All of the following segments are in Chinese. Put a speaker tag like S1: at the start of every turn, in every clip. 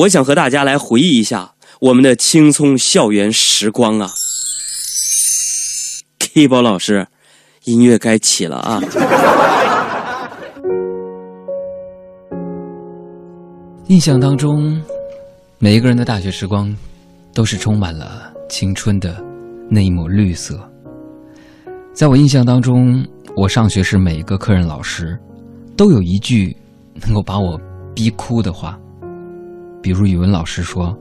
S1: 我想和大家来回忆一下我们的青葱校园时光啊。K 宝老师，音乐该起了啊！
S2: 印象当中，每一个人的大学时光都是充满了青春的那一抹绿色。在我印象当中，我上学时每一个课任老师都有一句能够把我逼哭的话。比如语文老师说：“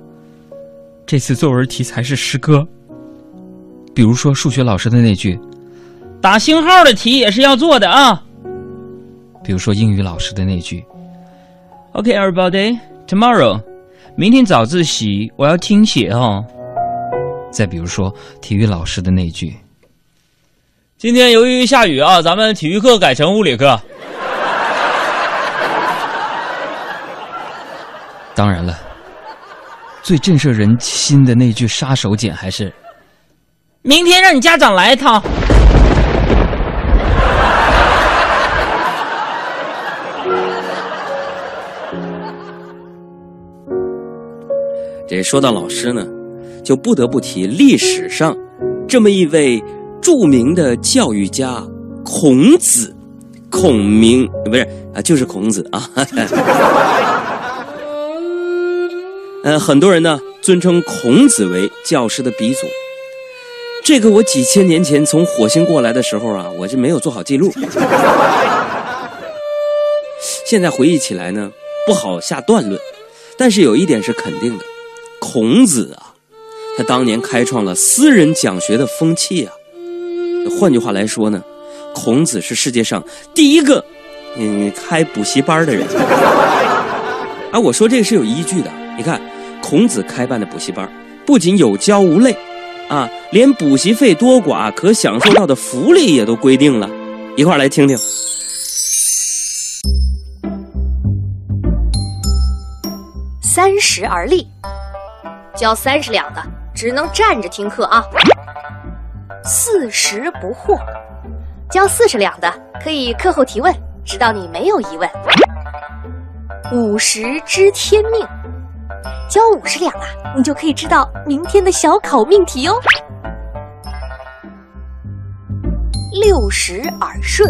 S2: 这次作文题材是诗歌。”比如说数学老师的那句：“
S3: 打星号的题也是要做的啊。”
S2: 比如说英语老师的那句
S3: ：“OK, everybody, tomorrow，明天早自习我要听写哦。”
S2: 再比如说体育老师的那句：“
S3: 今天由于下雨啊，咱们体育课改成物理课。”
S2: 当然了，最震慑人心的那句杀手锏还是：“
S3: 明天让你家长来一趟。”
S1: 这说到老师呢，就不得不提历史上这么一位著名的教育家——孔子。孔明不是啊，就是孔子啊。呃，很多人呢尊称孔子为教师的鼻祖。这个我几千年前从火星过来的时候啊，我就没有做好记录。现在回忆起来呢，不好下断论。但是有一点是肯定的，孔子啊，他当年开创了私人讲学的风气啊。换句话来说呢，孔子是世界上第一个嗯开补习班的人。啊，我说这个是有依据的。你看，孔子开办的补习班，不仅有教无类，啊，连补习费多寡可享受到的福利也都规定了。一块来听听。
S4: 三十而立，交三十两的只能站着听课啊。四十不惑，交四十两的可以课后提问，直到你没有疑问。五十知天命。交五十两啊，你就可以知道明天的小考命题哦。六十耳顺，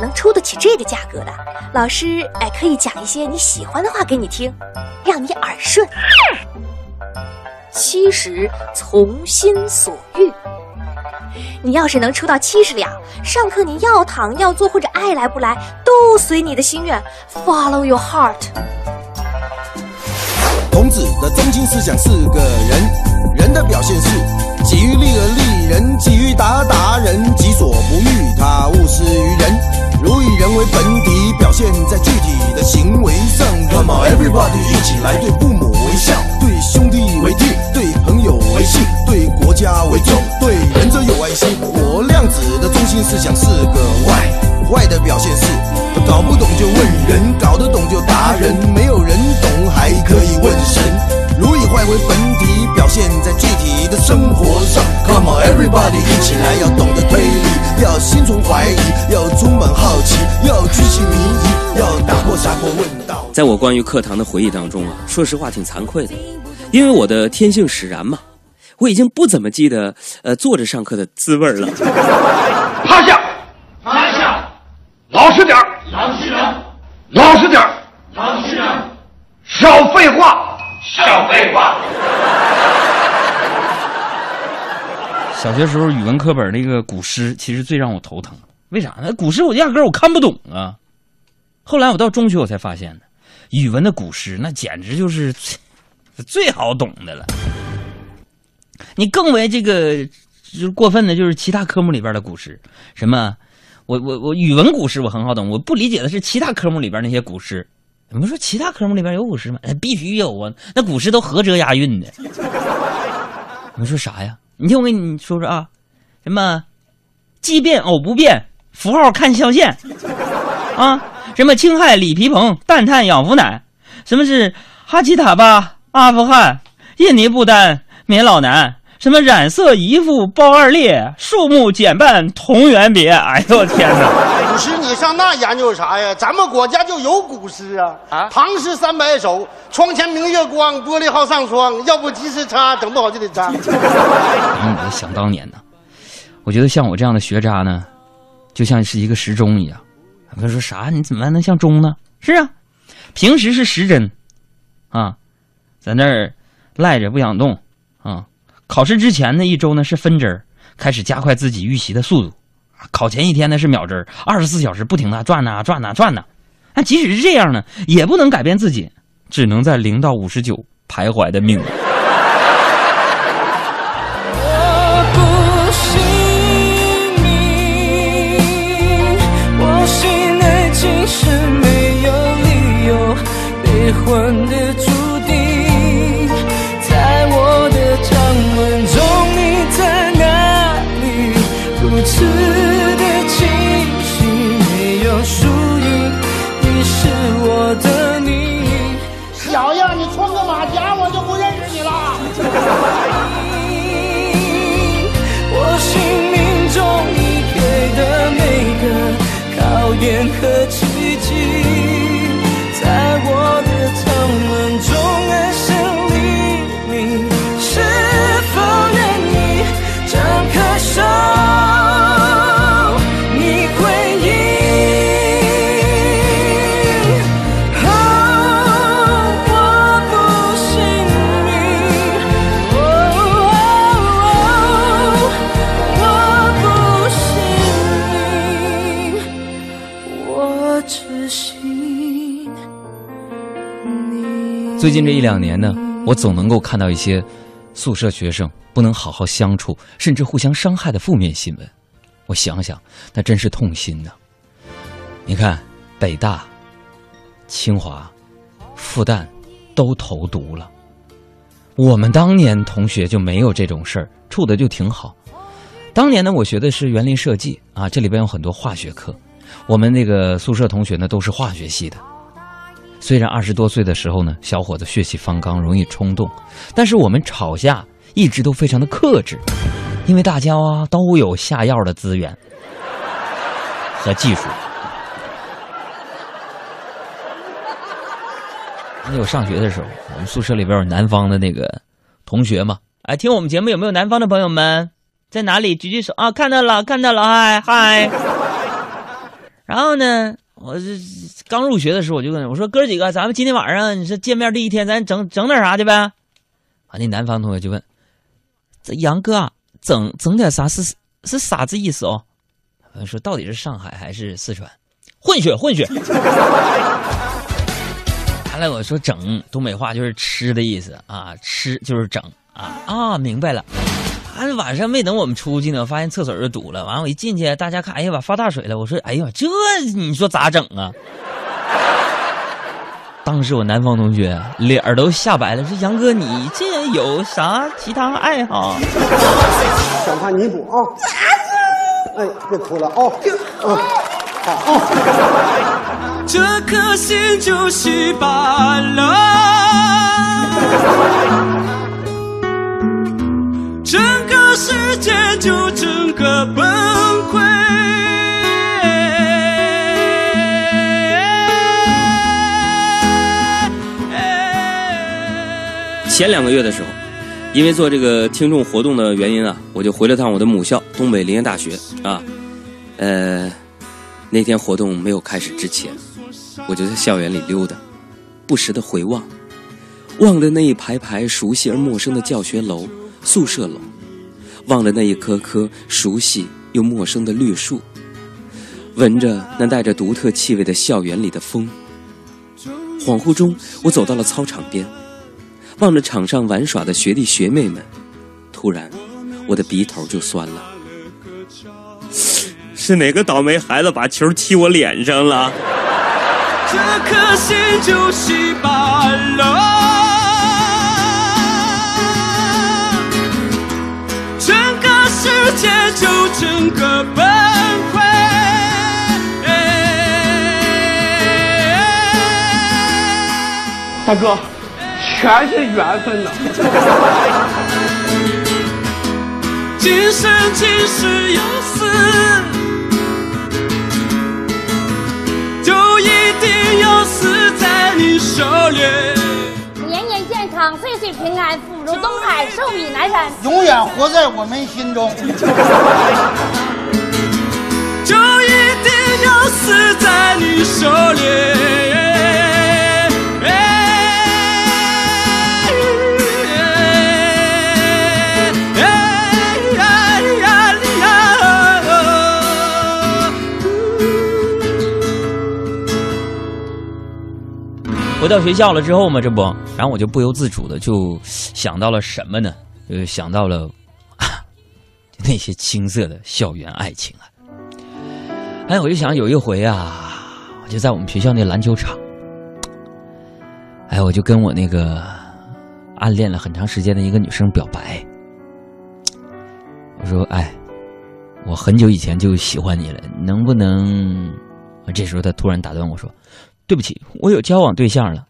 S4: 能出得起这个价格的老师，哎，可以讲一些你喜欢的话给你听，让你耳顺。七十从心所欲，你要是能出到七十两，上课你要躺要坐或者爱来不来，都随你的心愿，Follow your heart。
S5: 孔子的中心思想是个人，人的表现是己欲立而立人，己欲达达人，己所不欲，他勿施于人。如以人为本体，表现在具体的行为上。Come on everybody，一起来对父生活上。Come on everybody，一起来，要懂得推理，要心存怀疑，要充满好奇，要举起民意，要打破砂锅问到。
S1: 在我关于课堂的回忆当中啊，说实话挺惭愧的，因为我的天性使然嘛，我已经不怎么记得呃坐着上课的滋味了。
S6: 趴下，趴下，老实点儿，
S7: 老实点儿，
S6: 老实点儿，
S7: 老实点儿，
S6: 少废话，
S7: 少废话。
S3: 小学时候语文课本那个古诗，其实最让我头疼。为啥呢？古诗我压根儿我看不懂啊。后来我到中学我才发现呢，语文的古诗那简直就是最 最好懂的了。你更为这个就是过分的，就是其他科目里边的古诗，什么我我我语文古诗我很好懂，我不理解的是其他科目里边那些古诗。你们说其他科目里边有古诗吗？哎，必须有啊！那古诗都合辙押韵的。你们说啥呀？你听我跟你说说啊，什么奇变偶不变，符号看象限啊？什么氢氦锂铍硼氮碳氧氟氖？什么是哈奇塔巴阿富汗，印尼不丹棉老男？
S8: 什么染色一副包二裂，树木减半同源别。哎呦我天哪！
S9: 古诗你上那研究啥呀？咱们国家就有古诗啊！
S8: 啊
S9: 唐诗三百首，窗前明月光，玻璃好上霜，要不及时擦，整不好就得脏。
S8: 嗯，我想当年呢，我觉得像我这样的学渣呢，就像是一个时钟一样。他说啥？你怎么还能像钟呢？是啊，平时是时针，啊，在那儿赖着不想动啊。考试之前那一周呢是分针儿，开始加快自己预习的速度。考前一天呢是秒针儿，二十四小时不停的转呐、转呐、转呐、那即使是这样呢，也不能改变自己，只能在零到五十九徘徊的命运。
S3: 最近这一两年呢，我总能够看到一些宿舍学生不能好好相处，甚至互相伤害的负面新闻。我想想，那真是痛心呐。你看，北大、清华、复旦都投毒了。我们当年同学就没有这种事儿，处的就挺好。当年呢，我学的是园林设计啊，这里边有很多化学课。我们那个宿舍同学呢，都是化学系的。虽然二十多岁的时候呢，小伙子血气方刚，容易冲动，但是我们吵架一直都非常的克制，因为大家啊都有下药的资源 和技术。那我上学的时候，我们宿舍里边有南方的那个同学嘛，哎，听我们节目有没有南方的朋友们？在哪里？举举手啊！看到了，看到了，嗨嗨。然后呢，我这刚入学的时候，我就问我说：“哥几个，咱们今天晚上你说见面第一天，咱整整点啥去呗？”啊，那南方同学就问：“这杨哥啊，整整点啥是是啥子意思哦？”说：“到底是上海还是四川？混血混血。”完了，我说“整”东北话就是吃的意思啊，吃就是整啊啊，明白了。完了晚上没等我们出去呢，发现厕所就堵了。完了我一进去，大家看，哎呀，把发大水了。我说，哎呀，这你说咋整啊？当时我南方同学脸儿都吓白了，说：“杨哥，你这有啥其他爱好？”
S9: 想看弥补啊！哎，别哭了啊！嗯，好啊。
S10: 这颗心就稀巴
S1: 前两个月的时候，因为做这个听众活动的原因啊，我就回了趟我的母校东北林业大学啊。呃，那天活动没有开始之前，我就在校园里溜达，不时的回望，望着那一排排熟悉而陌生的教学楼、宿舍楼，望着那一棵棵熟悉又陌生的绿树，闻着那带着独特气味的校园里的风。恍惚中，我走到了操场边。望着场上玩耍的学弟学妹们，突然，我的鼻头就酸了。是哪个倒霉孩子把球踢我脸上了？
S10: 这颗心就稀巴了，整个世界就整个崩溃。
S9: 大哥，全是缘分呐。
S8: 今生今世有死，就一定要死在你手里。
S10: 年年健康，岁岁平安，福如东海，寿比南山。
S11: 永远活在我们心中。
S8: 就一定要死在你手里。
S3: 到学校了之后嘛，这不，然后我就不由自主的就想到了什么呢？呃，想到了、那些青涩的校园爱情啊。哎，我就想有一回啊，我就在我们学校那篮球场，哎，我就跟我那个暗恋了很长时间的一个女生表白，我说，哎，我很久以前就喜欢你了，能不能？这时候她突然打断我说。对不起，我有交往对象了。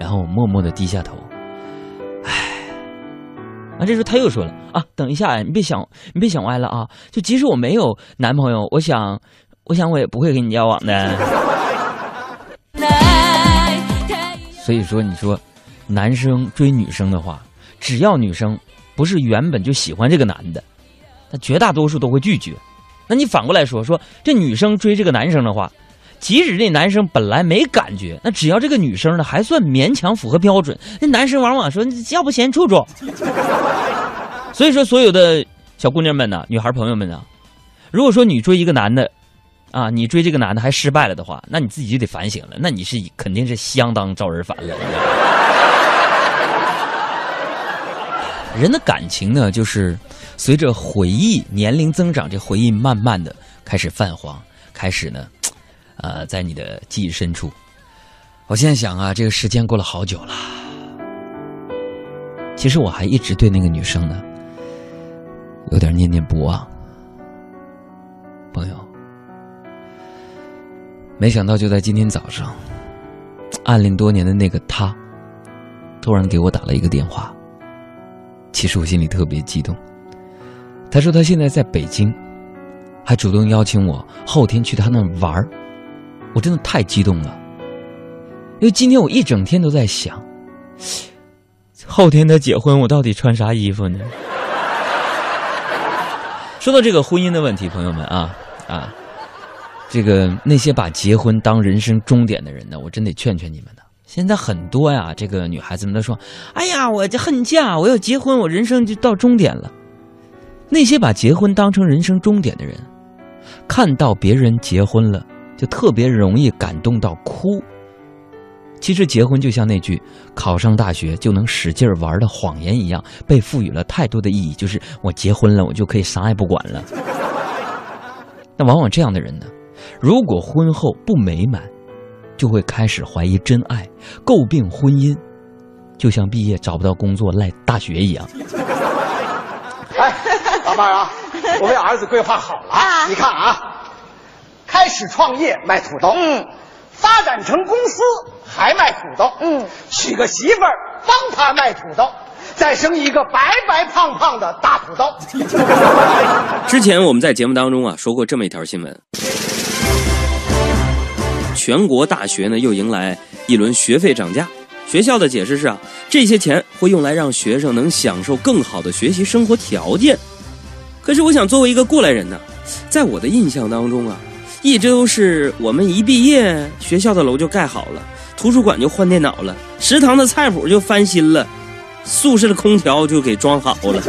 S3: 然后我默默的低下头，唉。啊，这时候他又说了啊，等一下，你别想，你别想歪了啊。就即使我没有男朋友，我想，我想我也不会跟你交往的。所以说，你说，男生追女生的话，只要女生不是原本就喜欢这个男的，那绝大多数都会拒绝。那你反过来说，说这女生追这个男生的话。即使这男生本来没感觉，那只要这个女生呢还算勉强符合标准，那男生往往说要不先处处。所以说，所有的小姑娘们呢，女孩朋友们呢，如果说你追一个男的，啊，你追这个男的还失败了的话，那你自己就得反省了，那你是肯定是相当招人烦了。人的感情呢，就是随着回忆年龄增长，这回忆慢慢的开始泛黄，开始呢。呃，在你的记忆深处，我现在想啊，这个时间过了好久了。其实我还一直对那个女生呢，有点念念不忘。朋友，没想到就在今天早上，暗恋多年的那个他，突然给我打了一个电话。其实我心里特别激动。他说他现在在北京，还主动邀请我后天去他那玩儿。我真的太激动了，因为今天我一整天都在想，后天他结婚，我到底穿啥衣服呢？说到这个婚姻的问题，朋友们啊啊，这个那些把结婚当人生终点的人呢，我真得劝劝你们呢。现在很多呀，这个女孩子们都说：“哎呀，我这恨嫁，我要结婚，我人生就到终点了。”那些把结婚当成人生终点的人，看到别人结婚了。就特别容易感动到哭。其实结婚就像那句“考上大学就能使劲玩”的谎言一样，被赋予了太多的意义。就是我结婚了，我就可以啥也不管了。那往往这样的人呢，如果婚后不美满，就会开始怀疑真爱，诟病婚姻，就像毕业找不到工作赖大学一样。
S11: 哎，老伴儿啊，我为儿子规划好了，你看啊。开始创业卖土豆，嗯，发展成公司还卖土豆，嗯，娶个媳妇儿帮他卖土豆，再生一个白白胖胖的大土豆。
S1: 之前我们在节目当中啊说过这么一条新闻：全国大学呢又迎来一轮学费涨价，学校的解释是啊，这些钱会用来让学生能享受更好的学习生活条件。可是我想作为一个过来人呢，在我的印象当中啊。一直都是我们一毕业，学校的楼就盖好了，图书馆就换电脑了，食堂的菜谱就翻新了，宿舍的空调就给装好了。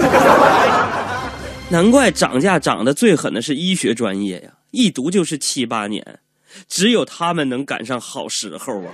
S1: 难怪涨价涨得最狠的是医学专业呀，一读就是七八年，只有他们能赶上好时候啊。